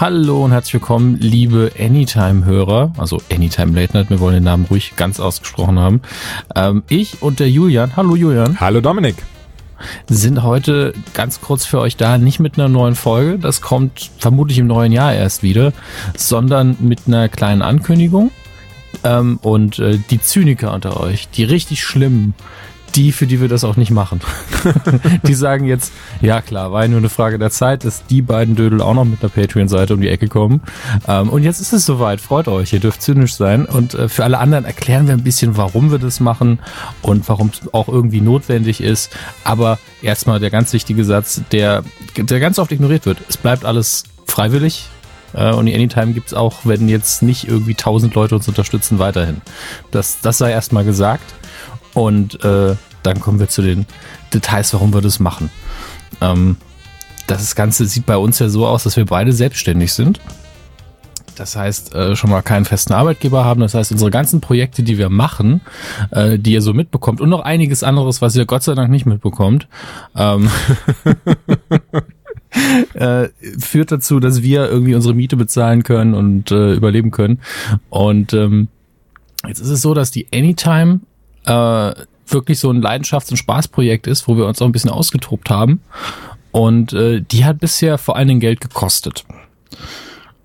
Hallo und herzlich willkommen, liebe Anytime-Hörer, also Anytime Late Night, wir wollen den Namen ruhig ganz ausgesprochen haben. Ähm, ich und der Julian, hallo Julian. Hallo Dominik. Sind heute ganz kurz für euch da, nicht mit einer neuen Folge, das kommt vermutlich im neuen Jahr erst wieder, sondern mit einer kleinen Ankündigung. Ähm, und äh, die Zyniker unter euch, die richtig schlimmen, die, für die wir das auch nicht machen. die sagen jetzt, ja klar, war ja nur eine Frage der Zeit, dass die beiden Dödel auch noch mit einer Patreon-Seite um die Ecke kommen. Ähm, und jetzt ist es soweit, freut euch, ihr dürft zynisch sein. Und äh, für alle anderen erklären wir ein bisschen, warum wir das machen und warum es auch irgendwie notwendig ist. Aber erstmal der ganz wichtige Satz, der, der ganz oft ignoriert wird. Es bleibt alles freiwillig. Äh, und die Anytime gibt's auch, wenn jetzt nicht irgendwie tausend Leute uns unterstützen, weiterhin. Das, das sei erstmal gesagt. Und äh, dann kommen wir zu den Details, warum wir das machen. Ähm, das Ganze sieht bei uns ja so aus, dass wir beide selbstständig sind. Das heißt, äh, schon mal keinen festen Arbeitgeber haben. Das heißt, unsere ganzen Projekte, die wir machen, äh, die ihr so mitbekommt und noch einiges anderes, was ihr Gott sei Dank nicht mitbekommt, ähm, äh, führt dazu, dass wir irgendwie unsere Miete bezahlen können und äh, überleben können. Und ähm, jetzt ist es so, dass die Anytime äh, wirklich so ein Leidenschafts- und Spaßprojekt ist, wo wir uns auch ein bisschen ausgetobt haben. Und äh, die hat bisher vor allen Dingen Geld gekostet.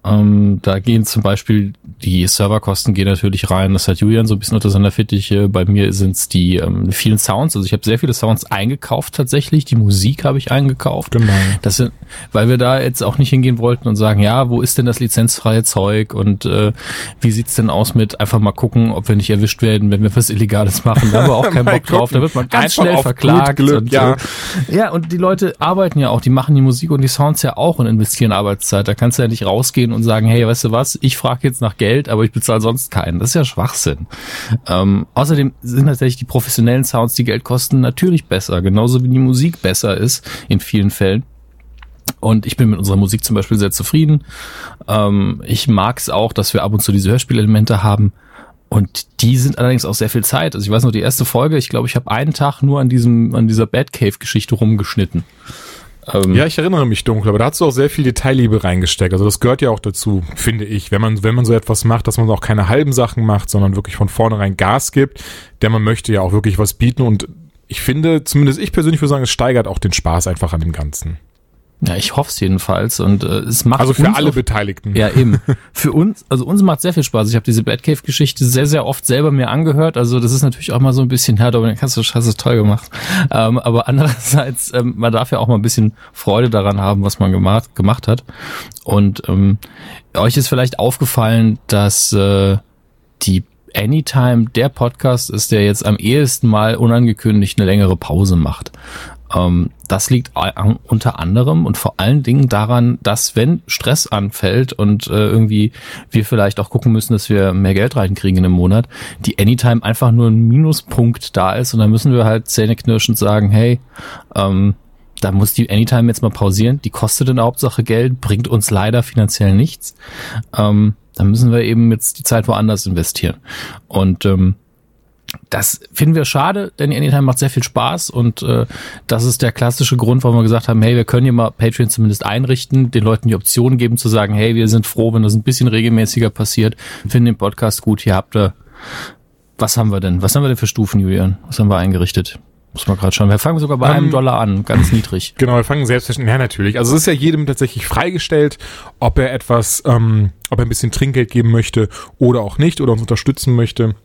Ähm, da gehen zum Beispiel die Serverkosten gehen natürlich rein. Das hat Julian so ein bisschen unter seiner Fittiche. Bei mir sind es die ähm, vielen Sounds. Also ich habe sehr viele Sounds eingekauft tatsächlich. Die Musik habe ich eingekauft. Genau. Das sind, weil wir da jetzt auch nicht hingehen wollten und sagen, ja, wo ist denn das lizenzfreie Zeug und äh, wie sieht's denn aus mit einfach mal gucken, ob wir nicht erwischt werden, wenn wir was Illegales machen. Da haben wir auch keinen Bock drauf. Da wird man ganz Einfach schnell verklagt. Glück, und, ja. äh, ja, und die Leute arbeiten ja auch, die machen die Musik und die Sounds ja auch und investieren Arbeitszeit. Da kannst du ja nicht rausgehen und sagen, hey, weißt du was, ich frage jetzt nach Geld, aber ich bezahle sonst keinen. Das ist ja Schwachsinn. Ähm, außerdem sind tatsächlich die professionellen Sounds, die Geld kosten, natürlich besser, genauso wie die Musik besser ist in vielen Fällen. Und ich bin mit unserer Musik zum Beispiel sehr zufrieden. Ähm, ich mag es auch, dass wir ab und zu diese Hörspielelemente haben. Und die sind allerdings auch sehr viel Zeit. Also ich weiß noch, die erste Folge, ich glaube, ich habe einen Tag nur an diesem, an dieser Batcave-Geschichte rumgeschnitten. Ähm, Ja, ich erinnere mich dunkel, aber da hast du auch sehr viel Detailliebe reingesteckt. Also das gehört ja auch dazu, finde ich, wenn man, wenn man so etwas macht, dass man auch keine halben Sachen macht, sondern wirklich von vornherein Gas gibt, denn man möchte ja auch wirklich was bieten und ich finde, zumindest ich persönlich würde sagen, es steigert auch den Spaß einfach an dem Ganzen. Ja, ich hoffe es jedenfalls. Und äh, es macht Also für alle auch- Beteiligten. Ja, eben. Für uns, also uns macht sehr viel Spaß. Ich habe diese Batcave-Geschichte sehr, sehr oft selber mir angehört. Also das ist natürlich auch mal so ein bisschen, ja, Dominik, hast du hast es toll gemacht. Ähm, aber andererseits, ähm, man darf ja auch mal ein bisschen Freude daran haben, was man gemacht, gemacht hat. Und ähm, euch ist vielleicht aufgefallen, dass äh, die Anytime der Podcast ist, der jetzt am ehesten mal unangekündigt eine längere Pause macht. Ähm, das liegt unter anderem und vor allen Dingen daran, dass wenn Stress anfällt und äh, irgendwie wir vielleicht auch gucken müssen, dass wir mehr Geld reinkriegen in einem Monat, die Anytime einfach nur ein Minuspunkt da ist und dann müssen wir halt zähneknirschend sagen, hey, ähm, da muss die Anytime jetzt mal pausieren. Die kostet in der Hauptsache Geld, bringt uns leider finanziell nichts. Ähm, dann müssen wir eben jetzt die Zeit woanders investieren. Und ähm, das finden wir schade, denn Anytime macht sehr viel Spaß und äh, das ist der klassische Grund, warum wir gesagt haben, hey, wir können hier mal Patreon zumindest einrichten, den Leuten die Option geben zu sagen, hey, wir sind froh, wenn das ein bisschen regelmäßiger passiert, finden den Podcast gut, hier habt ihr, was haben wir denn? Was haben wir denn für Stufen, Julian? Was haben wir eingerichtet? Muss man gerade schauen. Wir fangen sogar bei Ähm, einem Dollar an, ganz niedrig. Genau, wir fangen selbstverständlich, ja natürlich. Also es ist ja jedem tatsächlich freigestellt, ob er etwas, ähm, ob er ein bisschen Trinkgeld geben möchte oder auch nicht oder uns unterstützen möchte.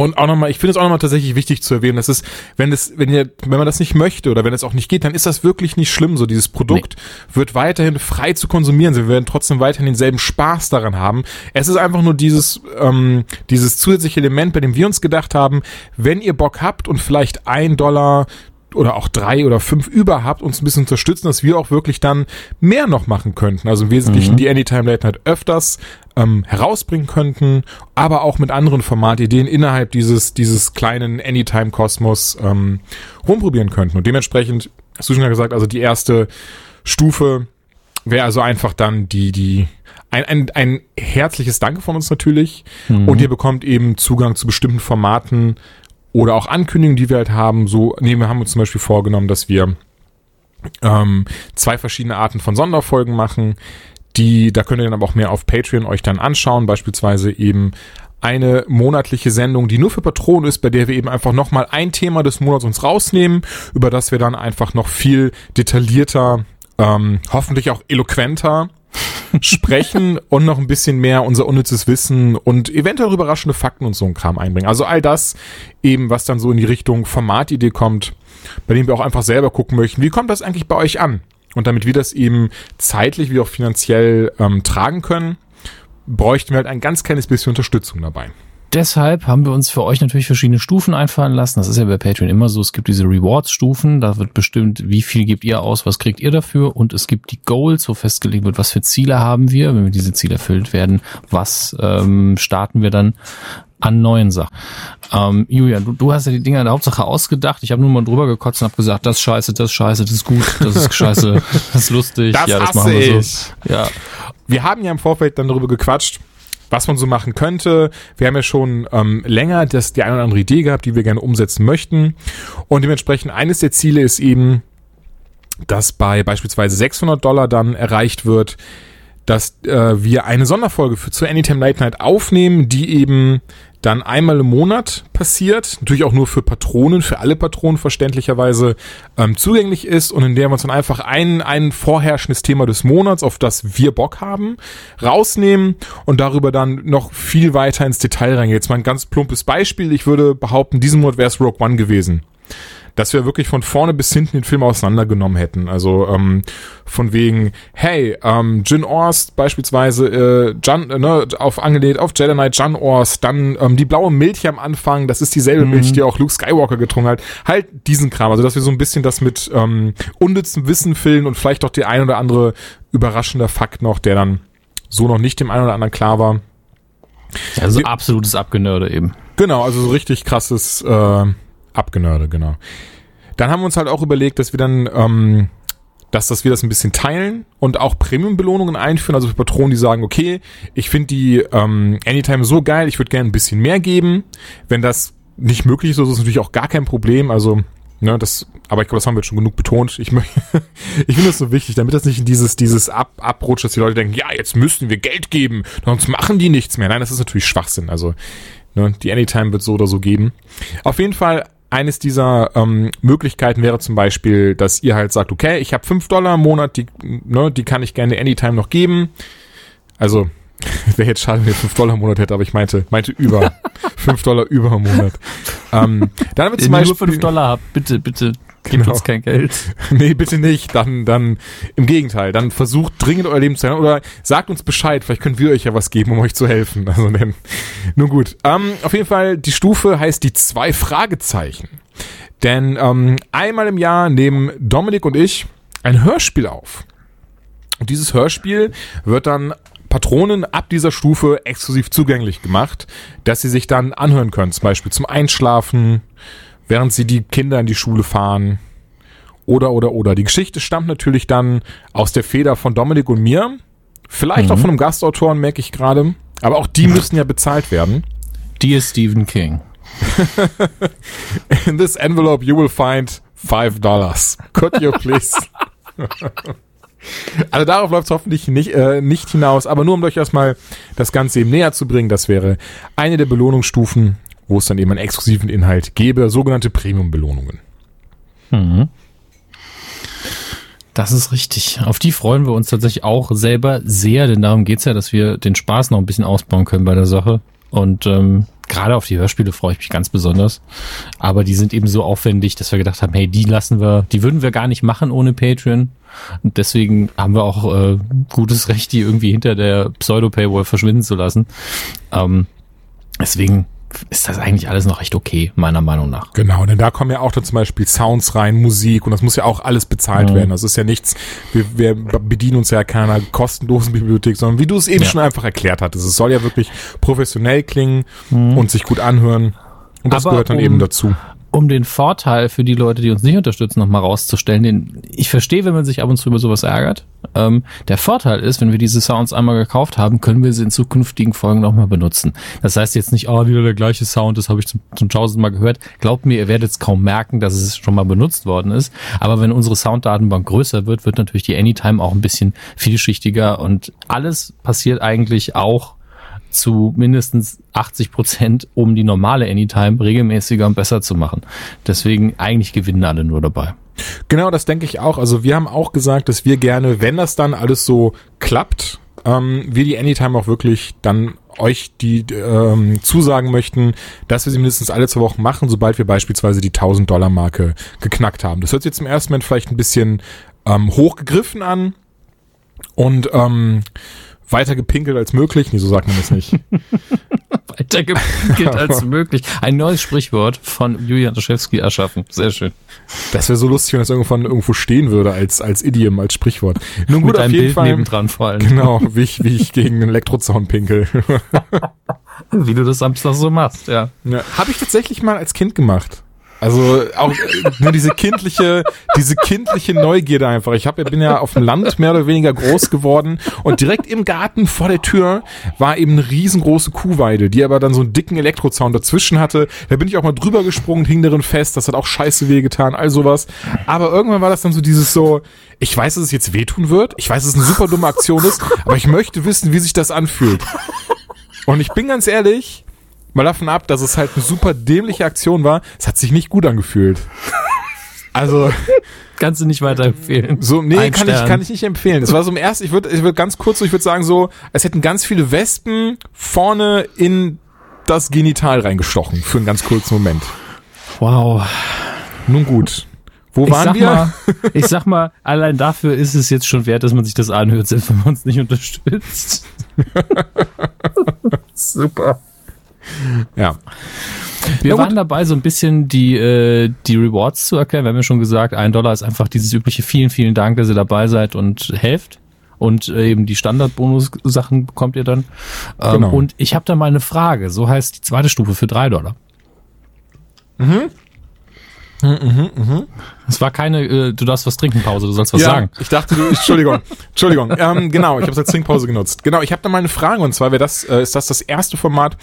Und auch nochmal, ich finde es auch nochmal tatsächlich wichtig zu erwähnen, dass es, wenn es, wenn ihr, wenn man das nicht möchte oder wenn es auch nicht geht, dann ist das wirklich nicht schlimm. So dieses Produkt wird weiterhin frei zu konsumieren. Sie werden trotzdem weiterhin denselben Spaß daran haben. Es ist einfach nur dieses, ähm, dieses zusätzliche Element, bei dem wir uns gedacht haben, wenn ihr Bock habt und vielleicht ein Dollar oder auch drei oder fünf über habt, uns ein bisschen unterstützen, dass wir auch wirklich dann mehr noch machen könnten. Also im Wesentlichen die Anytime Late Night öfters ähm, herausbringen könnten, aber auch mit anderen Formatideen innerhalb dieses, dieses kleinen Anytime-Kosmos ähm, rumprobieren könnten. Und dementsprechend, hast du schon gesagt, also die erste Stufe wäre also einfach dann die, die, ein, ein, ein herzliches Danke von uns natürlich. Und ihr bekommt eben Zugang zu bestimmten Formaten oder auch Ankündigungen, die wir halt haben. So, nee, wir haben uns zum Beispiel vorgenommen, dass wir ähm, zwei verschiedene Arten von Sonderfolgen machen. Die, da könnt ihr dann aber auch mehr auf Patreon euch dann anschauen, beispielsweise eben eine monatliche Sendung, die nur für Patronen ist, bei der wir eben einfach nochmal ein Thema des Monats uns rausnehmen, über das wir dann einfach noch viel detaillierter, ähm, hoffentlich auch eloquenter sprechen und noch ein bisschen mehr unser unnützes Wissen und eventuell überraschende Fakten und so ein Kram einbringen. Also all das eben, was dann so in die Richtung Formatidee kommt, bei dem wir auch einfach selber gucken möchten, wie kommt das eigentlich bei euch an? Und damit wir das eben zeitlich wie auch finanziell ähm, tragen können, bräuchten wir halt ein ganz kleines bisschen Unterstützung dabei. Deshalb haben wir uns für euch natürlich verschiedene Stufen einfallen lassen. Das ist ja bei Patreon immer so. Es gibt diese Rewards-Stufen. Da wird bestimmt, wie viel gebt ihr aus, was kriegt ihr dafür. Und es gibt die Goals, wo festgelegt wird, was für Ziele haben wir. Wenn wir diese Ziele erfüllt werden, was ähm, starten wir dann an neuen Sachen. Ähm, Julian, du, du hast ja die Dinger in der Hauptsache ausgedacht. Ich habe nur mal drüber gekotzt und habe gesagt, das scheiße, das scheiße, das ist gut, das ist scheiße, das ist lustig. Das ja, das machen wir ich. so. Ja. Wir haben ja im Vorfeld dann darüber gequatscht, was man so machen könnte. Wir haben ja schon ähm, länger das, die eine oder andere Idee gehabt, die wir gerne umsetzen möchten. Und dementsprechend eines der Ziele ist eben, dass bei beispielsweise 600 Dollar dann erreicht wird, dass äh, wir eine Sonderfolge für zu Anytime Late Night aufnehmen, die eben dann einmal im Monat passiert, natürlich auch nur für Patronen, für alle Patronen verständlicherweise ähm, zugänglich ist und in der wir uns dann einfach ein, ein vorherrschendes Thema des Monats, auf das wir Bock haben, rausnehmen und darüber dann noch viel weiter ins Detail reingehen. Jetzt mal ein ganz plumpes Beispiel. Ich würde behaupten, diesen Monat wäre es Rogue One gewesen dass wir wirklich von vorne bis hinten den Film auseinandergenommen hätten. Also ähm, von wegen, hey, ähm, Jin Orst beispielsweise, äh, Jan, äh, ne, auf angelehnt auf Jedi Knight Jan Orst, dann ähm, die blaue Milch am Anfang, das ist dieselbe Mhm. Milch, die auch Luke Skywalker getrunken hat. Halt diesen Kram, also dass wir so ein bisschen das mit ähm, unnützem Wissen füllen und vielleicht auch die ein oder andere überraschender Fakt noch, der dann so noch nicht dem einen oder anderen klar war. Also absolutes Abgenörde eben. Genau, also so richtig krasses äh, Abgenörde, genau. Dann haben wir uns halt auch überlegt, dass wir dann, ähm, dass, dass wir das ein bisschen teilen und auch Premium-Belohnungen einführen, also für Patronen, die sagen, okay, ich finde die ähm, Anytime so geil, ich würde gerne ein bisschen mehr geben. Wenn das nicht möglich ist, ist es natürlich auch gar kein Problem. Also, ne, das, aber ich glaube, das haben wir jetzt schon genug betont. Ich, ich finde das so wichtig, damit das nicht in dieses, dieses Ab, abrutscht, dass die Leute denken, ja, jetzt müssten wir Geld geben, sonst machen die nichts mehr. Nein, das ist natürlich Schwachsinn. Also, ne, die Anytime wird so oder so geben. Auf jeden Fall, eines dieser ähm, Möglichkeiten wäre zum Beispiel, dass ihr halt sagt, okay, ich habe 5 Dollar im Monat, die, ne, die kann ich gerne Anytime noch geben. Also, wäre jetzt schade, wenn ihr 5 Dollar im Monat hätte, aber ich meinte, meinte über. 5 Dollar über im Monat. Ähm, dann haben wir zum Wenn ihr Beispiel, nur 5 Dollar habt, bitte, bitte, gebt Genau. uns kein Geld. Nee, bitte nicht. Dann, dann im Gegenteil. Dann versucht dringend euer Leben zu ändern oder sagt uns Bescheid. Vielleicht können wir euch ja was geben, um euch zu helfen. Also denn, nun gut. Ähm, auf jeden Fall, die Stufe heißt die zwei Fragezeichen. Denn ähm, einmal im Jahr nehmen Dominik und ich ein Hörspiel auf. Und dieses Hörspiel wird dann Patronen ab dieser Stufe exklusiv zugänglich gemacht, dass sie sich dann anhören können. Zum Beispiel zum Einschlafen, während sie die Kinder in die Schule fahren, oder, oder, oder. Die Geschichte stammt natürlich dann aus der Feder von Dominik und mir. Vielleicht Mhm. auch von einem Gastautoren, merke ich gerade. Aber auch die müssen ja bezahlt werden. Dear Stephen King. In this envelope you will find five dollars. Could you please? also darauf läuft es hoffentlich nicht, äh, nicht hinaus. Aber nur um euch erstmal das Ganze eben näher zu bringen, das wäre eine der Belohnungsstufen, wo es dann eben einen exklusiven Inhalt gäbe, sogenannte Premium-Belohnungen. Mhm. Das ist richtig. Auf die freuen wir uns tatsächlich auch selber sehr, denn darum geht's ja, dass wir den Spaß noch ein bisschen ausbauen können bei der Sache. Und ähm, gerade auf die Hörspiele freue ich mich ganz besonders. Aber die sind eben so aufwendig, dass wir gedacht haben, hey, die lassen wir, die würden wir gar nicht machen ohne Patreon. Und deswegen haben wir auch äh, gutes Recht, die irgendwie hinter der Pseudo-Paywall verschwinden zu lassen. Ähm, deswegen ist das eigentlich alles noch recht okay, meiner Meinung nach. Genau, denn da kommen ja auch dann zum Beispiel Sounds rein, Musik und das muss ja auch alles bezahlt Mhm. werden. Das ist ja nichts, wir, wir bedienen uns ja keiner kostenlosen Bibliothek, sondern wie du es eben Ja. schon einfach erklärt hattest. Es soll ja wirklich professionell klingen und sich gut anhören. Und das Aber gehört dann um- eben dazu. um den Vorteil für die Leute, die uns nicht unterstützen, nochmal rauszustellen, den ich verstehe, wenn man sich ab und zu über sowas ärgert. Ähm, der Vorteil ist, wenn wir diese Sounds einmal gekauft haben, können wir sie in zukünftigen Folgen nochmal benutzen. Das heißt jetzt nicht, oh, wieder der gleiche Sound, das habe ich zum, tausendmal Mal gehört. Glaubt mir, ihr werdet es kaum merken, dass es schon mal benutzt worden ist. Aber wenn unsere Sounddatenbank größer wird, wird natürlich die Anytime auch ein bisschen vielschichtiger und alles passiert eigentlich auch zu mindestens 80 Prozent, um die normale Anytime regelmäßiger und besser zu machen. Deswegen eigentlich gewinnen alle nur dabei. Genau, das denke ich auch. Also wir haben auch gesagt, dass wir gerne, wenn das dann alles so klappt, ähm, wir die Anytime auch wirklich dann euch die ähm, zusagen möchten, dass wir sie mindestens alle zwei Wochen machen, sobald wir beispielsweise die 1000 Dollar Marke geknackt haben. Das hört sich jetzt im ersten Moment vielleicht ein bisschen ähm, hochgegriffen an und ähm, weiter gepinkelt als möglich. Nee, so sagt man das nicht. weiter gepinkelt als möglich. Ein neues Sprichwort von Julian Daschewski erschaffen. Sehr schön. Das wäre so lustig, wenn das irgendwann irgendwo stehen würde als, als Idiom, als Sprichwort. Nun gut, Mit auf jeden Bild Fall. Nebendran vor allem. Genau, wie ich, wie ich gegen einen Elektrozaun pinkel. wie du das Samstag so machst, ja. ja Habe ich tatsächlich mal als Kind gemacht. Also auch nur diese kindliche, diese kindliche Neugierde einfach. Ich hab, bin ja auf dem Land mehr oder weniger groß geworden und direkt im Garten vor der Tür war eben eine riesengroße Kuhweide, die aber dann so einen dicken Elektrozaun dazwischen hatte. Da bin ich auch mal drüber gesprungen, hing darin fest. Das hat auch scheiße wehgetan, all sowas. Aber irgendwann war das dann so dieses so, ich weiß, dass es jetzt wehtun wird. Ich weiß, dass es eine super dumme Aktion ist, aber ich möchte wissen, wie sich das anfühlt. Und ich bin ganz ehrlich, Mal davon ab, dass es halt eine super dämliche Aktion war. Es hat sich nicht gut angefühlt. Also. Kannst du nicht weiterempfehlen? So, nee, Ein kann Stern. ich, kann ich nicht empfehlen. Es war so im ersten, ich würde, ich würde ganz kurz so, ich würde sagen so, es hätten ganz viele Wespen vorne in das Genital reingestochen. Für einen ganz kurzen Moment. Wow. Nun gut. Wo ich waren wir? Mal, ich sag mal, allein dafür ist es jetzt schon wert, dass man sich das anhört, selbst wenn man uns nicht unterstützt. Super. Ja. Wir waren dabei, so ein bisschen die, äh, die Rewards zu erklären. Wir haben ja schon gesagt, ein Dollar ist einfach dieses übliche vielen, vielen Dank, dass ihr dabei seid und helft. Und äh, eben die Standardbonus-Sachen bekommt ihr dann. Ähm, genau. Und ich habe da mal eine Frage. So heißt die zweite Stufe für drei Dollar. Mhm. Mhm, mhm. Es war keine, äh, du darfst was trinken Pause, du sollst was ja, sagen. Ich dachte, du, Entschuldigung, Entschuldigung. Ähm, genau, ich habe es als Trinkpause genutzt. Genau, ich habe da mal eine Frage und zwar wäre das, äh, ist das das erste Format,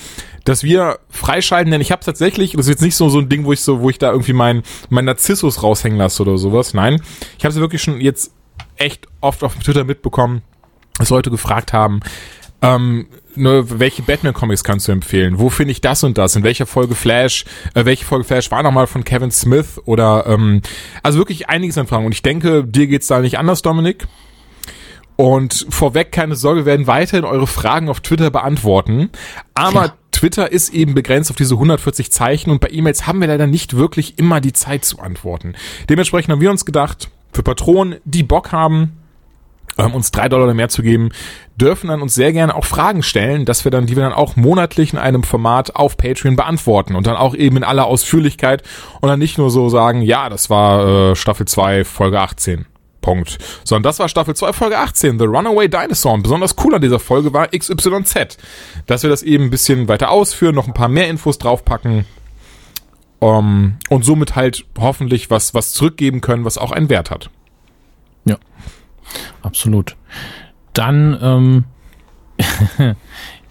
das wir freischalten, denn ich habe tatsächlich, das ist jetzt nicht so so ein Ding, wo ich so, wo ich da irgendwie mein mein Narzissus raushängen lasse oder sowas. Nein, ich habe es wirklich schon jetzt echt oft auf Twitter mitbekommen, dass Leute gefragt haben, ähm, nur welche Batman-Comics kannst du empfehlen? Wo finde ich das und das? In welcher Folge Flash, äh, welche Folge Flash war nochmal von Kevin Smith oder ähm, also wirklich einiges an Fragen. Und ich denke, dir geht's da nicht anders, Dominik. Und vorweg, keine Sorge, wir werden weiterhin eure Fragen auf Twitter beantworten. Aber ja. Twitter ist eben begrenzt auf diese 140 Zeichen und bei E-Mails haben wir leider nicht wirklich immer die Zeit zu antworten. Dementsprechend haben wir uns gedacht, für Patronen, die Bock haben, ähm, uns drei Dollar mehr zu geben, dürfen dann uns sehr gerne auch Fragen stellen, dass wir dann, die wir dann auch monatlich in einem Format auf Patreon beantworten und dann auch eben in aller Ausführlichkeit und dann nicht nur so sagen, ja, das war äh, Staffel 2, Folge 18. Punkt. Sondern das war Staffel 2, Folge 18, The Runaway Dinosaur. Und besonders cool an dieser Folge war XYZ. Dass wir das eben ein bisschen weiter ausführen, noch ein paar mehr Infos draufpacken. Um, ähm, und somit halt hoffentlich was, was zurückgeben können, was auch einen Wert hat. Absolut. Dann ähm,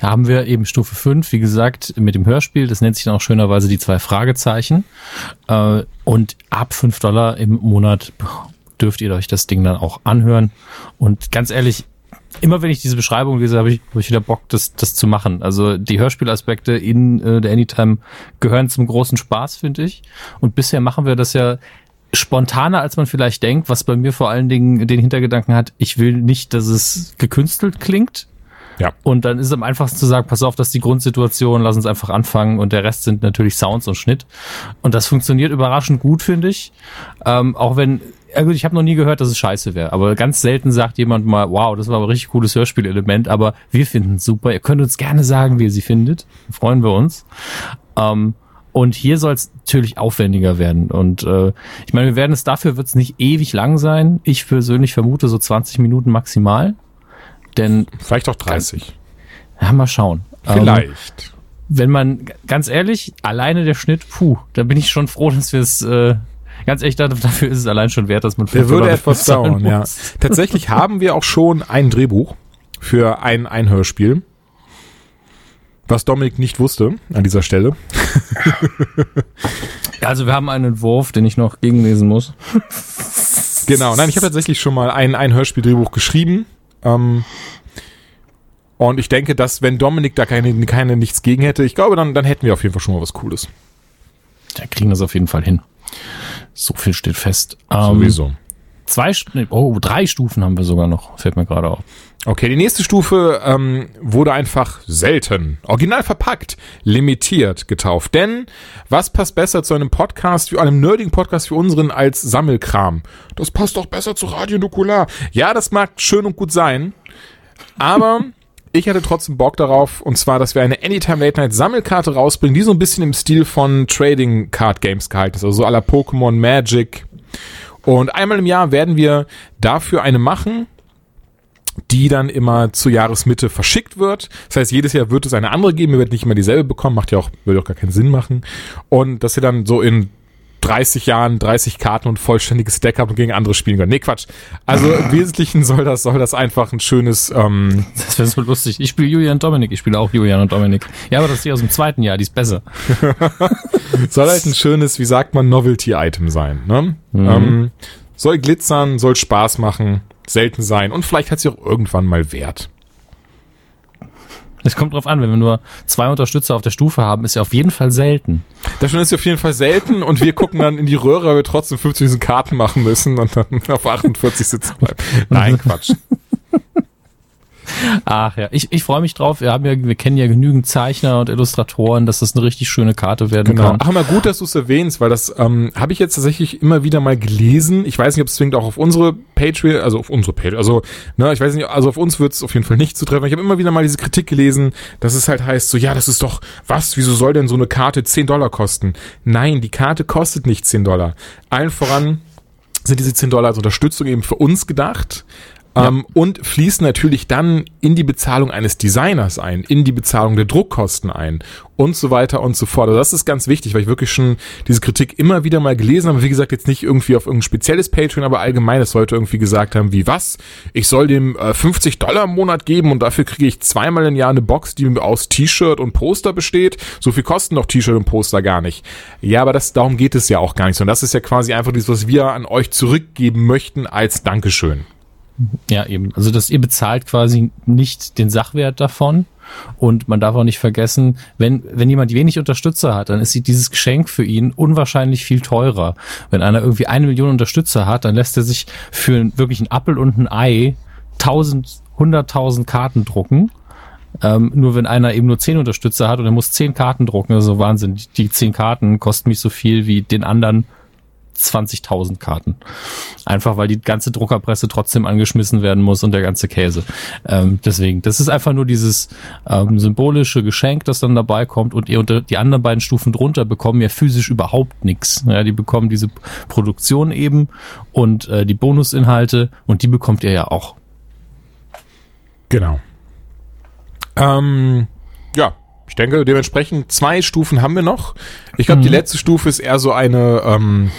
haben wir eben Stufe 5, wie gesagt, mit dem Hörspiel. Das nennt sich dann auch schönerweise die zwei Fragezeichen. Äh, und ab 5 Dollar im Monat dürft ihr euch das Ding dann auch anhören. Und ganz ehrlich, immer wenn ich diese Beschreibung lese, habe ich, hab ich wieder Bock, das, das zu machen. Also die Hörspielaspekte in äh, der Anytime gehören zum großen Spaß, finde ich. Und bisher machen wir das ja spontaner, als man vielleicht denkt, was bei mir vor allen Dingen den Hintergedanken hat, ich will nicht, dass es gekünstelt klingt. Ja. Und dann ist es am einfachsten zu sagen, pass auf, das ist die Grundsituation, lass uns einfach anfangen und der Rest sind natürlich Sounds und Schnitt. Und das funktioniert überraschend gut, finde ich. Ähm, auch wenn, ja gut, ich habe noch nie gehört, dass es scheiße wäre, aber ganz selten sagt jemand mal, wow, das war aber richtig cooles Hörspielelement, aber wir finden es super. Ihr könnt uns gerne sagen, wie ihr sie findet. Freuen wir uns. Ähm, und hier soll es natürlich aufwendiger werden. Und äh, ich meine, wir werden es dafür wird es nicht ewig lang sein. Ich persönlich vermute so 20 Minuten maximal. Denn vielleicht auch 30. Ja, mal schauen. Vielleicht. Ähm, wenn man, ganz ehrlich, alleine der Schnitt, puh, da bin ich schon froh, dass wir es, äh, ganz echt, dafür ist es allein schon wert, dass man Der würde etwas dauern, ja. Tatsächlich haben wir auch schon ein Drehbuch für ein Einhörspiel. Was Dominik nicht wusste an dieser Stelle. also wir haben einen Entwurf, den ich noch gegenlesen muss. Genau, nein, ich habe tatsächlich schon mal ein, ein Hörspieldrehbuch geschrieben. Ähm, und ich denke, dass wenn Dominik da keine, keine nichts gegen hätte, ich glaube, dann, dann hätten wir auf jeden Fall schon mal was Cooles. Da kriegen wir es auf jeden Fall hin. So viel steht fest. Ähm, Sowieso. Zwei, oh, drei Stufen haben wir sogar noch, fällt mir gerade auf. Okay, die nächste Stufe ähm, wurde einfach selten, original verpackt, limitiert getauft. Denn was passt besser zu einem Podcast, wie einem nerdigen Podcast wie unseren als Sammelkram? Das passt doch besser zu Radio Nukular. Ja, das mag schön und gut sein, aber ich hatte trotzdem Bock darauf, und zwar, dass wir eine Anytime Late Night Sammelkarte rausbringen, die so ein bisschen im Stil von Trading Card Games gehalten ist, also so aller Pokémon Magic. Und einmal im Jahr werden wir dafür eine machen, die dann immer zur Jahresmitte verschickt wird. Das heißt, jedes Jahr wird es eine andere geben. Ihr werdet nicht immer dieselbe bekommen, macht ja auch, würde auch gar keinen Sinn machen. Und dass ihr dann so in 30 Jahren 30 Karten und vollständiges Deck habt und gegen andere spielen könnt. Nee, Quatsch. Also im Wesentlichen soll das, soll das einfach ein schönes. Ähm das wäre so lustig. Ich spiele Julian und Dominik, ich spiele auch Julian und Dominik. Ja, aber das ist die aus dem zweiten Jahr, die ist besser. soll halt ein schönes, wie sagt man, Novelty-Item sein. Ne? Mhm. Ähm, soll glitzern, soll Spaß machen, selten sein und vielleicht hat sie auch irgendwann mal Wert. Es kommt drauf an, wenn wir nur zwei Unterstützer auf der Stufe haben, ist ja auf jeden Fall selten. Das schon ist ja auf jeden Fall selten und wir gucken dann in die Röhre, weil wir trotzdem 50 diesen Karten machen müssen und dann auf 48 sitzen bleiben. Nein, Quatsch. Ach ja, ich, ich freue mich drauf. Wir haben ja, wir kennen ja genügend Zeichner und Illustratoren, dass das eine richtig schöne Karte werden genau. kann. Ach mal gut, dass du es erwähnst, weil das ähm, habe ich jetzt tatsächlich immer wieder mal gelesen. Ich weiß nicht, ob es zwingend auch auf unsere Patreon, also auf unsere Page, also ne, ich weiß nicht, also auf uns wird es auf jeden Fall nicht zutreffen. Ich habe immer wieder mal diese Kritik gelesen, dass es halt heißt, so ja, das ist doch was, wieso soll denn so eine Karte 10 Dollar kosten? Nein, die Karte kostet nicht 10 Dollar. Allen voran sind diese 10 Dollar als Unterstützung eben für uns gedacht. Ähm, und fließen natürlich dann in die Bezahlung eines Designers ein, in die Bezahlung der Druckkosten ein und so weiter und so fort. Also das ist ganz wichtig, weil ich wirklich schon diese Kritik immer wieder mal gelesen habe. Wie gesagt, jetzt nicht irgendwie auf irgendein spezielles Patreon, aber allgemein es Leute irgendwie gesagt haben, wie was? Ich soll dem äh, 50 Dollar im Monat geben und dafür kriege ich zweimal im Jahr eine Box, die aus T-Shirt und Poster besteht. So viel kosten doch T-Shirt und Poster gar nicht. Ja, aber das, darum geht es ja auch gar nicht, sondern das ist ja quasi einfach das, was wir an euch zurückgeben möchten als Dankeschön. Ja, eben. Also, dass ihr bezahlt quasi nicht den Sachwert davon. Und man darf auch nicht vergessen, wenn, wenn jemand wenig Unterstützer hat, dann ist dieses Geschenk für ihn unwahrscheinlich viel teurer. Wenn einer irgendwie eine Million Unterstützer hat, dann lässt er sich für wirklich einen Appel und ein Ei tausend, hunderttausend Karten drucken. Ähm, nur wenn einer eben nur zehn Unterstützer hat und er muss zehn Karten drucken, also Wahnsinn. Die zehn Karten kosten mich so viel wie den anderen 20.000 Karten. Einfach weil die ganze Druckerpresse trotzdem angeschmissen werden muss und der ganze Käse. Ähm, deswegen, das ist einfach nur dieses ähm, symbolische Geschenk, das dann dabei kommt und ihr unter die anderen beiden Stufen drunter bekommen ja physisch überhaupt nichts. Ja, die bekommen diese Produktion eben und äh, die Bonusinhalte und die bekommt ihr ja auch. Genau. Ähm, ja, ich denke, dementsprechend zwei Stufen haben wir noch. Ich glaube, mhm. die letzte Stufe ist eher so eine, ähm,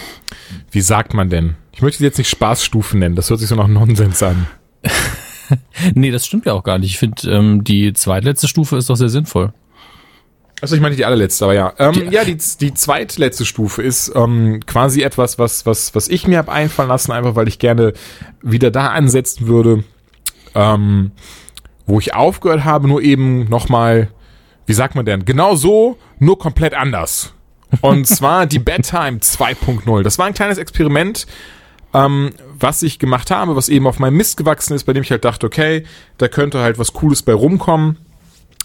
wie sagt man denn? Ich möchte sie jetzt nicht Spaßstufen nennen, das hört sich so nach Nonsens an. nee, das stimmt ja auch gar nicht. Ich finde, ähm, die zweitletzte Stufe ist doch sehr sinnvoll. Also ich meine die allerletzte, aber ja. Ähm, die, ja, die, die zweitletzte Stufe ist ähm, quasi etwas, was, was, was ich mir habe einfallen lassen, einfach weil ich gerne wieder da ansetzen würde, ähm, wo ich aufgehört habe, nur eben nochmal wie sagt man denn? Genau so, nur komplett anders. Und zwar die Bedtime 2.0. Das war ein kleines Experiment, ähm, was ich gemacht habe, was eben auf meinem Mist gewachsen ist, bei dem ich halt dachte, okay, da könnte halt was Cooles bei rumkommen.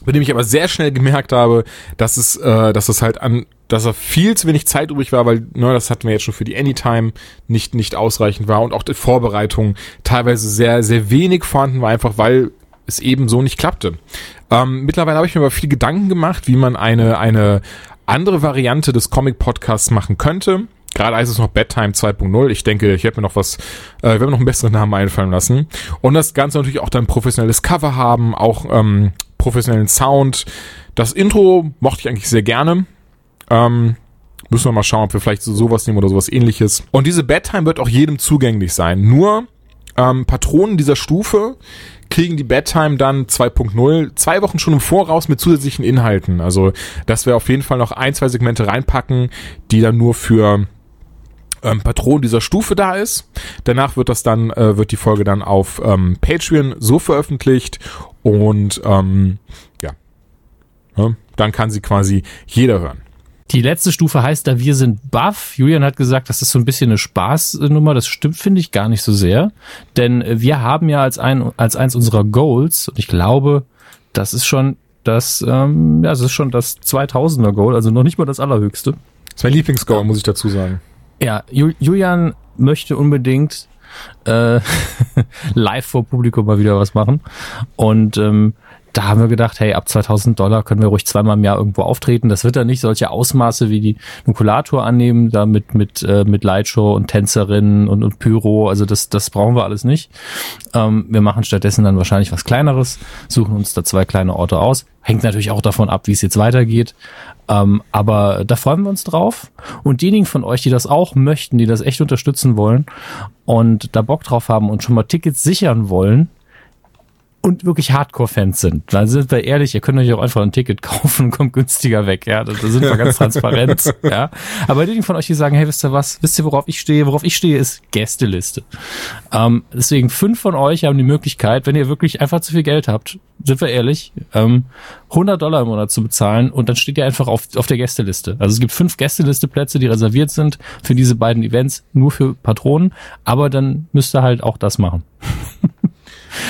Bei dem ich aber sehr schnell gemerkt habe, dass es, äh, dass es halt an, dass er viel zu wenig Zeit übrig war, weil, ne, das hatten wir jetzt schon für die Anytime nicht, nicht ausreichend war und auch die Vorbereitung teilweise sehr, sehr wenig vorhanden war, einfach weil es eben so nicht klappte. Ähm, mittlerweile habe ich mir aber viel Gedanken gemacht, wie man eine, eine andere Variante des Comic-Podcasts machen könnte. Gerade heißt es noch Bedtime 2.0. Ich denke, ich werde mir noch was, äh, werde mir noch einen besseren Namen einfallen lassen. Und das Ganze natürlich auch dann professionelles Cover haben, auch ähm, professionellen Sound. Das Intro mochte ich eigentlich sehr gerne. Ähm, müssen wir mal schauen, ob wir vielleicht so sowas nehmen oder sowas ähnliches. Und diese Bedtime wird auch jedem zugänglich sein. Nur ähm, Patronen dieser Stufe kriegen die Bedtime dann 2.0 zwei Wochen schon im Voraus mit zusätzlichen Inhalten. Also, dass wir auf jeden Fall noch ein, zwei Segmente reinpacken, die dann nur für ähm, Patronen dieser Stufe da ist. Danach wird das dann, äh, wird die Folge dann auf ähm, Patreon so veröffentlicht und ähm, ja. ja, dann kann sie quasi jeder hören. Die letzte Stufe heißt da, wir sind buff. Julian hat gesagt, das ist so ein bisschen eine Spaßnummer. Das stimmt, finde ich, gar nicht so sehr. Denn wir haben ja als, ein, als eins unserer Goals, und ich glaube, das ist schon das, ähm, ja, das ist schon das 2000er Goal, also noch nicht mal das allerhöchste. Das ist mein Lieblingsgoal, muss ich dazu sagen. Ja, Julian möchte unbedingt äh, live vor Publikum mal wieder was machen. Und ähm, da haben wir gedacht, hey, ab 2000 Dollar können wir ruhig zweimal im Jahr irgendwo auftreten. Das wird dann nicht solche Ausmaße wie die Nukulator annehmen, da mit, mit, äh, mit Lightshow und Tänzerinnen und, und Pyro. Also das, das brauchen wir alles nicht. Ähm, wir machen stattdessen dann wahrscheinlich was Kleineres, suchen uns da zwei kleine Orte aus. Hängt natürlich auch davon ab, wie es jetzt weitergeht. Ähm, aber da freuen wir uns drauf. Und diejenigen von euch, die das auch möchten, die das echt unterstützen wollen und da Bock drauf haben und schon mal Tickets sichern wollen, und wirklich Hardcore-Fans sind. Da sind wir ehrlich, ihr könnt euch auch einfach ein Ticket kaufen und kommt günstiger weg. Ja, da, sind wir ganz transparent. ja, aber diejenigen von euch, die sagen, hey, wisst ihr was? Wisst ihr, worauf ich stehe? Worauf ich stehe, ist Gästeliste. Ähm, deswegen fünf von euch haben die Möglichkeit, wenn ihr wirklich einfach zu viel Geld habt, sind wir ehrlich, ähm, 100 Dollar im Monat zu bezahlen und dann steht ihr einfach auf, auf der Gästeliste. Also es gibt fünf Gästeliste-Plätze, die reserviert sind für diese beiden Events, nur für Patronen, aber dann müsst ihr halt auch das machen.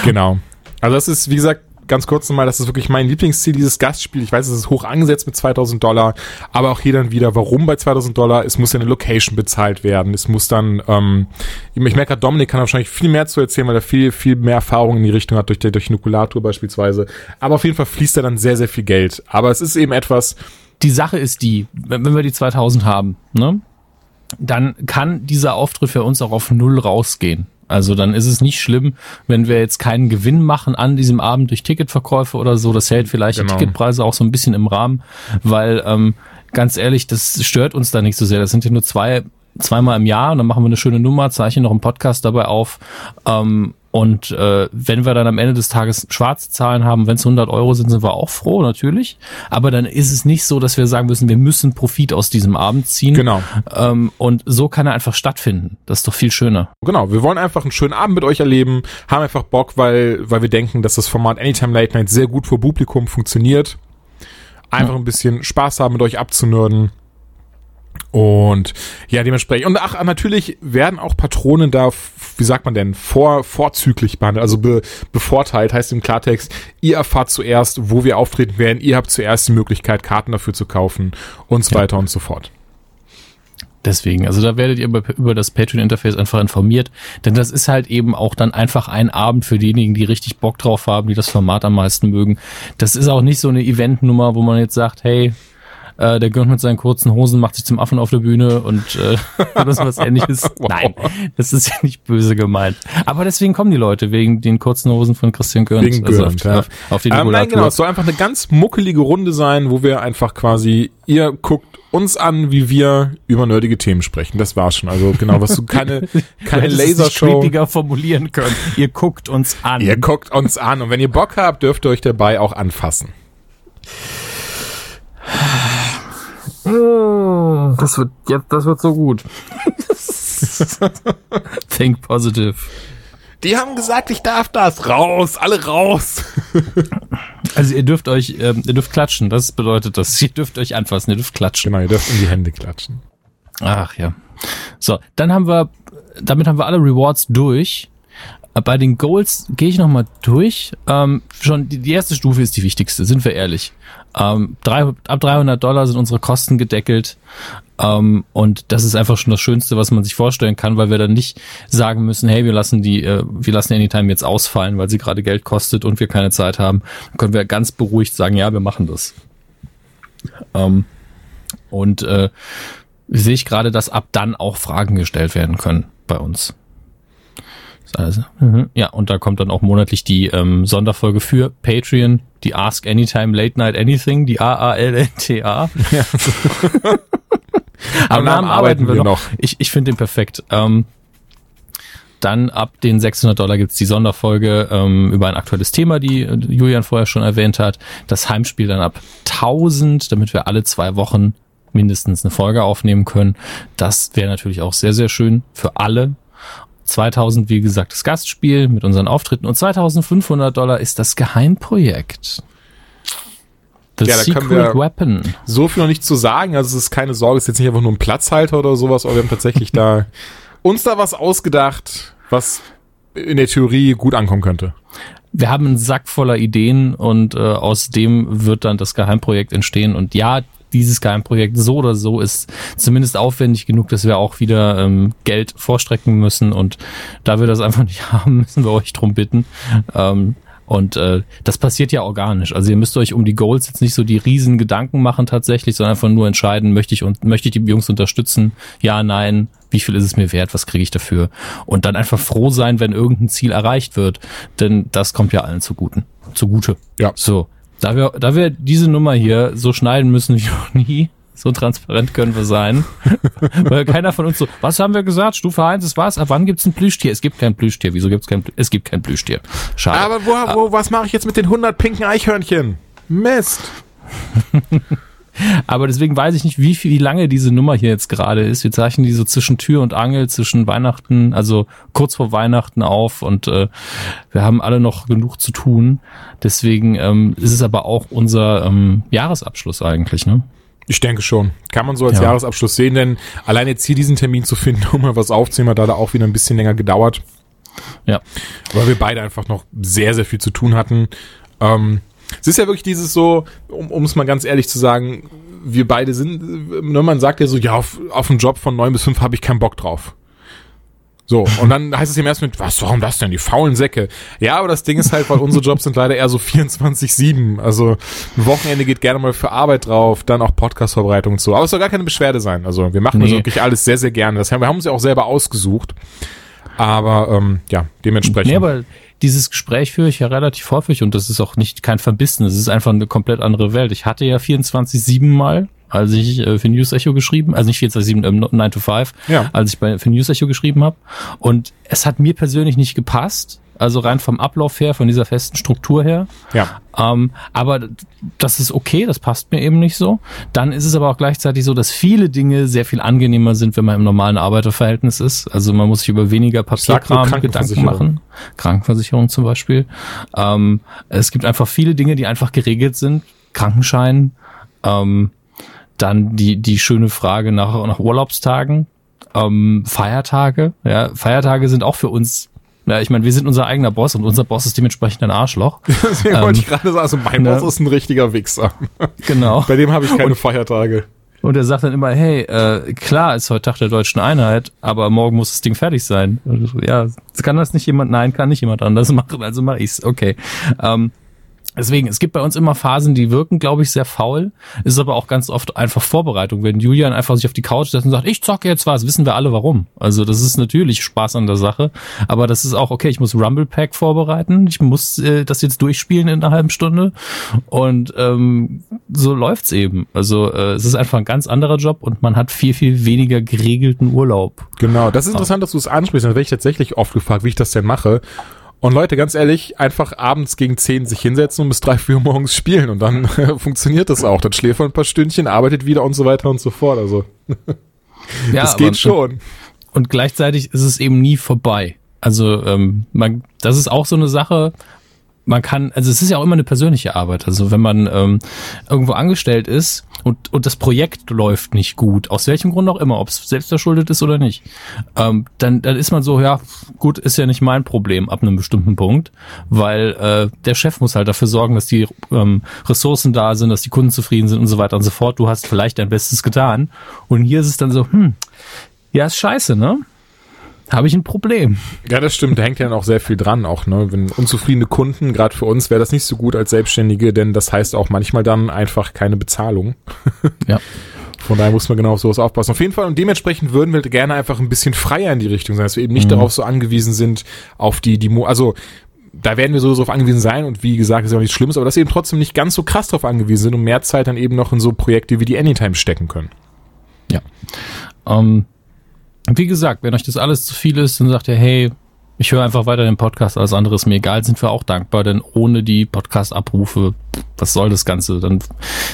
genau. Also das ist, wie gesagt, ganz kurz nochmal, das ist wirklich mein Lieblingsziel, dieses Gastspiel. Ich weiß, es ist hoch angesetzt mit 2000 Dollar, aber auch hier dann wieder, warum bei 2000 Dollar? Es muss ja eine Location bezahlt werden. Es muss dann, ähm, ich merke gerade, Dominik kann wahrscheinlich viel mehr zu erzählen, weil er viel, viel mehr Erfahrung in die Richtung hat, durch, der, durch Nukulator beispielsweise. Aber auf jeden Fall fließt da dann sehr, sehr viel Geld. Aber es ist eben etwas... Die Sache ist die, wenn wir die 2000 haben, ne? dann kann dieser Auftritt für uns auch auf Null rausgehen. Also dann ist es nicht schlimm, wenn wir jetzt keinen Gewinn machen an diesem Abend durch Ticketverkäufe oder so. Das hält vielleicht genau. die Ticketpreise auch so ein bisschen im Rahmen, weil ähm, ganz ehrlich, das stört uns da nicht so sehr. Das sind ja nur zwei zweimal im Jahr und dann machen wir eine schöne Nummer, zeichnen noch einen Podcast dabei auf ähm, und äh, wenn wir dann am Ende des Tages schwarze Zahlen haben, wenn es 100 Euro sind, sind wir auch froh, natürlich. Aber dann ist es nicht so, dass wir sagen müssen, wir müssen Profit aus diesem Abend ziehen. Genau. Ähm, und so kann er einfach stattfinden. Das ist doch viel schöner. Genau. Wir wollen einfach einen schönen Abend mit euch erleben, haben einfach Bock, weil, weil wir denken, dass das Format Anytime Late Night sehr gut vor Publikum funktioniert. Einfach ja. ein bisschen Spaß haben, mit euch abzunörden. Und ja, dementsprechend. Und ach, natürlich werden auch Patronen da, wie sagt man denn, vor, vorzüglich behandelt, also be, bevorteilt, heißt im Klartext, ihr erfahrt zuerst, wo wir auftreten werden, ihr habt zuerst die Möglichkeit, Karten dafür zu kaufen und so ja. weiter und so fort. Deswegen, also da werdet ihr über, über das Patreon-Interface einfach informiert, denn das ist halt eben auch dann einfach ein Abend für diejenigen, die richtig Bock drauf haben, die das Format am meisten mögen. Das ist auch nicht so eine Eventnummer, wo man jetzt sagt, hey, äh, der gönnt mit seinen kurzen Hosen, macht sich zum Affen auf der Bühne und äh, das was ähnliches. wow. Nein, das ist ja nicht böse gemeint. Aber deswegen kommen die Leute, wegen den kurzen Hosen von Christian Gönnt. Wegen also Gönnt, auf, ja. auf, den ähm, Nein, genau, es soll einfach eine ganz muckelige Runde sein, wo wir einfach quasi, ihr guckt uns an, wie wir über nerdige Themen sprechen. Das war's schon. Also genau, was du keine, keine du Lasershow. Formulieren können. Ihr guckt uns an. Ihr guckt uns an. Und wenn ihr Bock habt, dürft ihr euch dabei auch anfassen. Das wird, ja, das wird so gut. Think positive. Die haben gesagt, ich darf das. Raus, alle raus. also ihr dürft euch, ähm, ihr dürft klatschen. Das bedeutet das. Ihr dürft euch anfassen, ihr dürft klatschen. Genau, ihr dürft in die Hände klatschen. Ach ja. So, dann haben wir, damit haben wir alle Rewards durch. Bei den Goals gehe ich nochmal durch. Ähm, schon die, die erste Stufe ist die wichtigste, sind wir ehrlich. Ähm, drei, ab 300 Dollar sind unsere Kosten gedeckelt. Ähm, und das ist einfach schon das Schönste, was man sich vorstellen kann, weil wir dann nicht sagen müssen, hey, wir lassen die, äh, wir lassen Anytime jetzt ausfallen, weil sie gerade Geld kostet und wir keine Zeit haben. Dann können wir ganz beruhigt sagen, ja, wir machen das. Ähm, und äh, sehe ich gerade, dass ab dann auch Fragen gestellt werden können bei uns. Also, mhm. Ja, und da kommt dann auch monatlich die ähm, Sonderfolge für Patreon, die Ask Anytime Late Night Anything, die A-A-L-N-T-A. Ja. Am Namen arbeiten wir noch. noch. Ich, ich finde den perfekt. Ähm, dann ab den 600 Dollar gibt's die Sonderfolge ähm, über ein aktuelles Thema, die Julian vorher schon erwähnt hat. Das Heimspiel dann ab 1000, damit wir alle zwei Wochen mindestens eine Folge aufnehmen können. Das wäre natürlich auch sehr, sehr schön für alle. 2000, wie gesagt, das Gastspiel mit unseren Auftritten und 2500 Dollar ist das Geheimprojekt. The ja, da Secret können wir Weapon. So viel noch nicht zu sagen. Also es ist keine Sorge, es ist jetzt nicht einfach nur ein Platzhalter oder sowas, aber wir haben tatsächlich da uns da was ausgedacht, was in der Theorie gut ankommen könnte. Wir haben einen Sack voller Ideen und äh, aus dem wird dann das Geheimprojekt entstehen. Und ja, dieses Geheimprojekt so oder so ist zumindest aufwendig genug, dass wir auch wieder ähm, Geld vorstrecken müssen. Und da wir das einfach nicht haben, müssen wir euch drum bitten. Ähm, und äh, das passiert ja organisch. Also ihr müsst euch um die Goals jetzt nicht so die riesen Gedanken machen tatsächlich, sondern einfach nur entscheiden, möchte ich und möchte ich die Jungs unterstützen? Ja, nein, wie viel ist es mir wert, was kriege ich dafür? Und dann einfach froh sein, wenn irgendein Ziel erreicht wird. Denn das kommt ja allen zuguten. Zugute. Ja. So. Da wir, da wir diese Nummer hier so schneiden müssen wie noch nie, so transparent können wir sein. Weil keiner von uns so, was haben wir gesagt? Stufe 1 ist was? Ab wann gibt's ein Plüschtier? Es gibt kein Plüschtier. Wieso gibt's kein Es gibt kein Plüschtier. Schade. Aber wo, wo, was mache ich jetzt mit den 100 pinken Eichhörnchen? Mist. Aber deswegen weiß ich nicht, wie, wie lange diese Nummer hier jetzt gerade ist. Wir zeichnen die so zwischen Tür und Angel, zwischen Weihnachten, also kurz vor Weihnachten auf und äh, wir haben alle noch genug zu tun. Deswegen ähm, ist es aber auch unser ähm, Jahresabschluss eigentlich, ne? Ich denke schon. Kann man so als ja. Jahresabschluss sehen, denn allein jetzt hier diesen Termin zu finden, um mal was aufzunehmen, hat da auch wieder ein bisschen länger gedauert. Ja. Weil wir beide einfach noch sehr, sehr viel zu tun hatten. Ähm, es ist ja wirklich dieses so, um es mal ganz ehrlich zu sagen, wir beide sind, ne, man sagt ja so, ja, auf, auf einen Job von neun bis fünf habe ich keinen Bock drauf. So, und dann heißt es im ersten Moment, was, warum das denn, die faulen Säcke? Ja, aber das Ding ist halt, weil unsere Jobs sind leider eher so 24-7. Also ein Wochenende geht gerne mal für Arbeit drauf, dann auch Podcast-Vorbereitung und so. Aber es soll gar keine Beschwerde sein. Also wir machen nee. das wirklich alles sehr, sehr gerne. Das haben, wir haben uns ja auch selber ausgesucht. Aber ähm, ja, dementsprechend. Nee, aber dieses Gespräch führe ich ja relativ häufig und das ist auch nicht kein Verbissen, es ist einfach eine komplett andere Welt. Ich hatte ja 24-7 mal, als ich äh, für News Echo geschrieben, also nicht 24-7, ähm, 9 to 5, ja. als ich bei, für News Echo geschrieben habe. Und es hat mir persönlich nicht gepasst also rein vom Ablauf her, von dieser festen Struktur her. Ja. Ähm, aber das ist okay, das passt mir eben nicht so. Dann ist es aber auch gleichzeitig so, dass viele Dinge sehr viel angenehmer sind, wenn man im normalen Arbeiterverhältnis ist. Also man muss sich über weniger Papierkram Gedanken machen. Krankenversicherung zum Beispiel. Ähm, es gibt einfach viele Dinge, die einfach geregelt sind. Krankenschein. Ähm, dann die, die schöne Frage nach, nach Urlaubstagen. Ähm, Feiertage. Ja, Feiertage sind auch für uns ja, ich meine, wir sind unser eigener Boss und unser Boss ist dementsprechend ein Arschloch. Deswegen ähm, wollte ich gerade sagen, also mein ne? Boss ist ein richtiger Wichser. Genau. Bei dem habe ich keine und, Feiertage. Und er sagt dann immer, hey, äh, klar ist heute Tag der deutschen Einheit, aber morgen muss das Ding fertig sein. Ja, kann das nicht jemand, nein, kann nicht jemand anders machen, also mache ich's. Okay. Ähm, Deswegen, es gibt bei uns immer Phasen, die wirken, glaube ich, sehr faul. Ist aber auch ganz oft einfach Vorbereitung. Wenn Julian einfach sich auf die Couch setzt und sagt, ich zocke jetzt was, wissen wir alle warum. Also das ist natürlich Spaß an der Sache. Aber das ist auch, okay, ich muss Rumble Pack vorbereiten. Ich muss äh, das jetzt durchspielen in einer halben Stunde. Und ähm, so läuft's eben. Also äh, es ist einfach ein ganz anderer Job und man hat viel, viel weniger geregelten Urlaub. Genau, das ist interessant, dass du es ansprichst. Dann werde ich tatsächlich oft gefragt, wie ich das denn mache. Und Leute, ganz ehrlich, einfach abends gegen 10 sich hinsetzen und bis 3, 4 Uhr morgens spielen und dann funktioniert das auch. Dann schläft man ein paar Stündchen, arbeitet wieder und so weiter und so fort. Also ja, das geht schon. Und gleichzeitig ist es eben nie vorbei. Also ähm, man, das ist auch so eine Sache, man kann, also es ist ja auch immer eine persönliche Arbeit. Also wenn man ähm, irgendwo angestellt ist und, und das Projekt läuft nicht gut, aus welchem Grund auch immer, ob es selbst verschuldet ist oder nicht, ähm, dann, dann ist man so, ja, gut, ist ja nicht mein Problem ab einem bestimmten Punkt, weil äh, der Chef muss halt dafür sorgen, dass die ähm, Ressourcen da sind, dass die Kunden zufrieden sind und so weiter und so fort. Du hast vielleicht dein Bestes getan. Und hier ist es dann so, hm, ja, ist scheiße, ne? Habe ich ein Problem. Ja, das stimmt. Da hängt ja auch sehr viel dran. Auch ne, wenn unzufriedene Kunden, gerade für uns, wäre das nicht so gut als Selbstständige, denn das heißt auch manchmal dann einfach keine Bezahlung. Ja. Von daher muss man genau auf sowas aufpassen. Auf jeden Fall und dementsprechend würden wir gerne einfach ein bisschen freier in die Richtung sein, dass wir eben nicht mhm. darauf so angewiesen sind, auf die, die, Mo also da werden wir sowieso drauf angewiesen sein und wie gesagt, ist ja auch nichts Schlimmes, aber dass wir eben trotzdem nicht ganz so krass drauf angewiesen sind und mehr Zeit dann eben noch in so Projekte wie die Anytime stecken können. Ja. Ähm, wie gesagt, wenn euch das alles zu viel ist, dann sagt ihr, hey, ich höre einfach weiter den Podcast, alles andere ist mir egal, sind wir auch dankbar, denn ohne die Podcast-Abrufe, was soll das Ganze? Dann,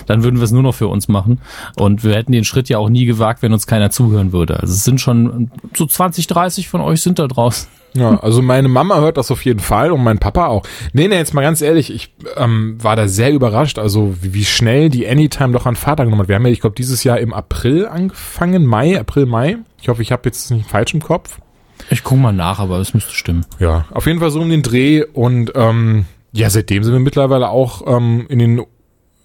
dann würden wir es nur noch für uns machen. Und wir hätten den Schritt ja auch nie gewagt, wenn uns keiner zuhören würde. Also es sind schon so 20, 30 von euch sind da draußen. Ja, also meine Mama hört das auf jeden Fall und mein Papa auch. Nee, nee, jetzt mal ganz ehrlich, ich ähm, war da sehr überrascht, also wie, wie schnell die Anytime doch an Vater genommen hat. Wir haben ja, ich glaube, dieses Jahr im April angefangen, Mai, April, Mai. Ich hoffe, ich habe jetzt nicht falsch im Kopf. Ich gucke mal nach, aber es müsste stimmen. Ja, auf jeden Fall so um den Dreh und ähm, ja, seitdem sind wir mittlerweile auch ähm, in den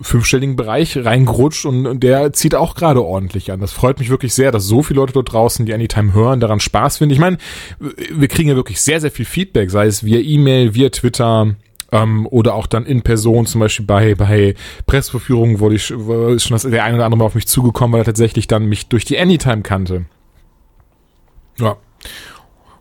fünfstelligen Bereich reingerutscht und der zieht auch gerade ordentlich an. Das freut mich wirklich sehr, dass so viele Leute dort draußen, die Anytime hören, daran Spaß finden. Ich meine, wir kriegen ja wirklich sehr, sehr viel Feedback, sei es via E-Mail, via Twitter, ähm, oder auch dann in Person, zum Beispiel bei, bei Pressverführungen wurde ich, wurde schon das, der eine oder andere mal auf mich zugekommen, weil er tatsächlich dann mich durch die Anytime kannte. Ja.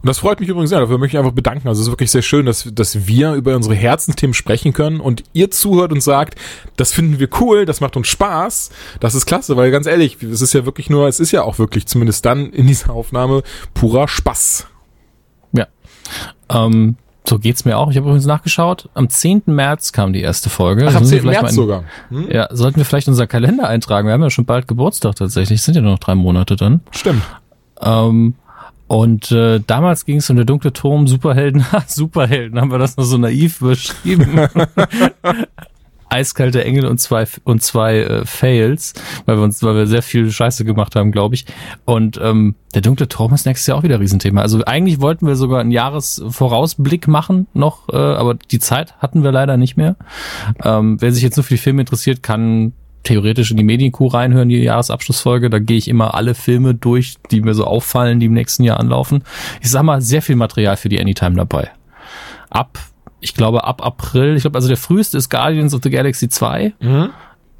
Und das freut mich übrigens sehr. Dafür möchte ich einfach bedanken. Also es ist wirklich sehr schön, dass, dass wir über unsere Herzensthemen sprechen können und ihr zuhört und sagt, das finden wir cool, das macht uns Spaß. Das ist klasse, weil ganz ehrlich, es ist ja wirklich nur, es ist ja auch wirklich zumindest dann in dieser Aufnahme purer Spaß. Ja. Ähm, so geht's mir auch. Ich habe übrigens nachgeschaut. Am 10. März kam die erste Folge. Ach, am 10. März in, sogar. Hm? Ja, sollten wir vielleicht unser Kalender eintragen. Wir haben ja schon bald Geburtstag tatsächlich. Es sind ja nur noch drei Monate dann. Stimmt. Ähm, und äh, damals ging es um der dunkle Turm, Superhelden, Superhelden, haben wir das noch so naiv beschrieben. Eiskalte Engel und zwei und zwei äh, Fails, weil wir uns, weil wir sehr viel Scheiße gemacht haben, glaube ich. Und ähm, der dunkle Turm ist nächstes Jahr auch wieder ein Riesenthema. Also eigentlich wollten wir sogar einen Jahresvorausblick machen noch, äh, aber die Zeit hatten wir leider nicht mehr. Ähm, wer sich jetzt nur für die Filme interessiert, kann theoretisch in die Medienkuh reinhören, die Jahresabschlussfolge. Da gehe ich immer alle Filme durch, die mir so auffallen, die im nächsten Jahr anlaufen. Ich sag mal, sehr viel Material für die Anytime dabei. Ab, ich glaube, ab April, ich glaube, also der früheste ist Guardians of the Galaxy 2. Mhm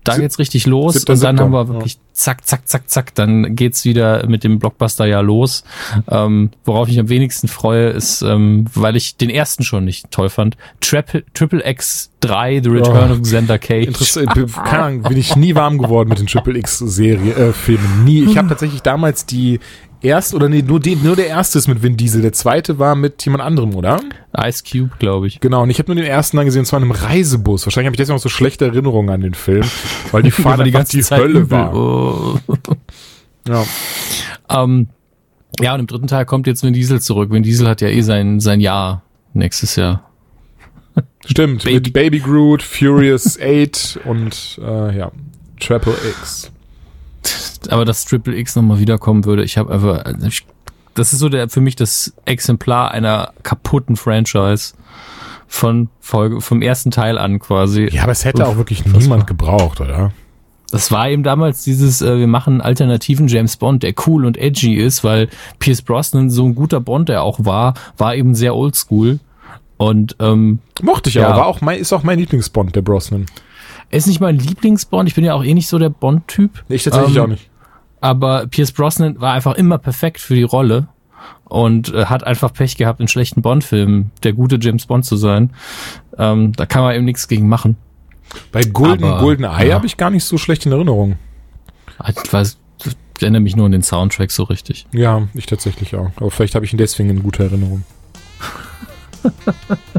da geht's richtig los und dann Sektor. haben wir wirklich zack, zack, zack, zack, dann geht's wieder mit dem Blockbuster ja los. Ähm, worauf ich am wenigsten freue, ist, ähm, weil ich den ersten schon nicht toll fand, Triple, Triple X 3, The Return oh, of Xander Cage. Interessant, keine Ahnung, bin ich nie warm geworden mit den Triple X Serie, äh, Filmen. Nie. Ich habe tatsächlich damals die erst oder nee, nur, die, nur der erste ist mit Vin Diesel, der zweite war mit jemand anderem, oder? Ice Cube, glaube ich. Genau, und ich habe nur den ersten dann gesehen, und zwar in einem Reisebus. Wahrscheinlich habe ich deswegen auch so schlechte Erinnerungen an den Film, weil die Fahrt die ganze die Zeit Hölle übel. war. Oh. ja. Ähm, ja, und im dritten Teil kommt jetzt Vin Diesel zurück. Vin Diesel hat ja eh sein, sein Jahr nächstes Jahr. Stimmt, Baby. mit Baby Groot, Furious 8 und äh, ja, Triple X aber dass Triple X nochmal wiederkommen würde, ich habe einfach, das ist so der für mich das Exemplar einer kaputten Franchise von Folge, vom ersten Teil an quasi. Ja, aber es hätte auch wirklich niemand gebraucht, oder? Das war eben damals dieses, äh, wir machen einen alternativen James Bond, der cool und edgy ist, weil Pierce Brosnan so ein guter Bond, der auch war, war eben sehr oldschool. Und ähm, mochte ich ja, aber war auch mein, ist auch mein Lieblingsbond, der Brosnan. Er ist nicht mein Lieblingsbond, ich bin ja auch eh nicht so der Bond-Typ. Ich tatsächlich ähm, auch nicht. Aber Pierce Brosnan war einfach immer perfekt für die Rolle und äh, hat einfach Pech gehabt, in schlechten Bond-Filmen der gute James Bond zu sein. Ähm, da kann man eben nichts gegen machen. Bei Golden, Aber, Golden Eye ja. habe ich gar nicht so schlecht in Erinnerung. Ich weiß, ich erinnere mich nur an den Soundtrack so richtig. Ja, ich tatsächlich auch. Aber vielleicht habe ich ihn deswegen in guter Erinnerung.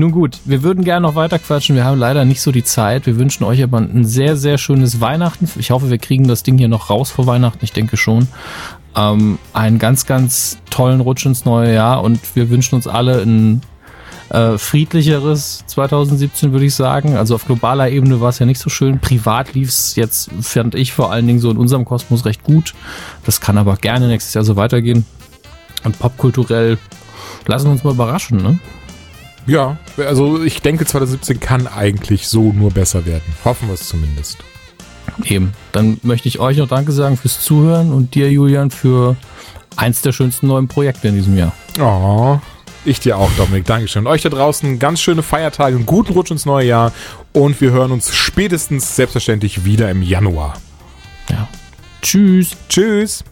Nun gut, wir würden gerne noch weiter quatschen. Wir haben leider nicht so die Zeit. Wir wünschen euch aber ein sehr, sehr schönes Weihnachten. Ich hoffe, wir kriegen das Ding hier noch raus vor Weihnachten. Ich denke schon. Ähm, einen ganz, ganz tollen Rutsch ins neue Jahr und wir wünschen uns alle ein äh, friedlicheres 2017, würde ich sagen. Also auf globaler Ebene war es ja nicht so schön. Privat lief es jetzt, fand ich vor allen Dingen so in unserem Kosmos recht gut. Das kann aber gerne nächstes Jahr so weitergehen. Und popkulturell lassen wir uns mal überraschen, ne? Ja, also ich denke 2017 kann eigentlich so nur besser werden. Hoffen wir es zumindest. Eben. Dann möchte ich euch noch Danke sagen fürs Zuhören und dir, Julian, für eins der schönsten neuen Projekte in diesem Jahr. Oh, Ich dir auch, Dominik. Dankeschön. Und euch da draußen ganz schöne Feiertage, einen guten Rutsch ins neue Jahr und wir hören uns spätestens selbstverständlich wieder im Januar. Ja. Tschüss. Tschüss.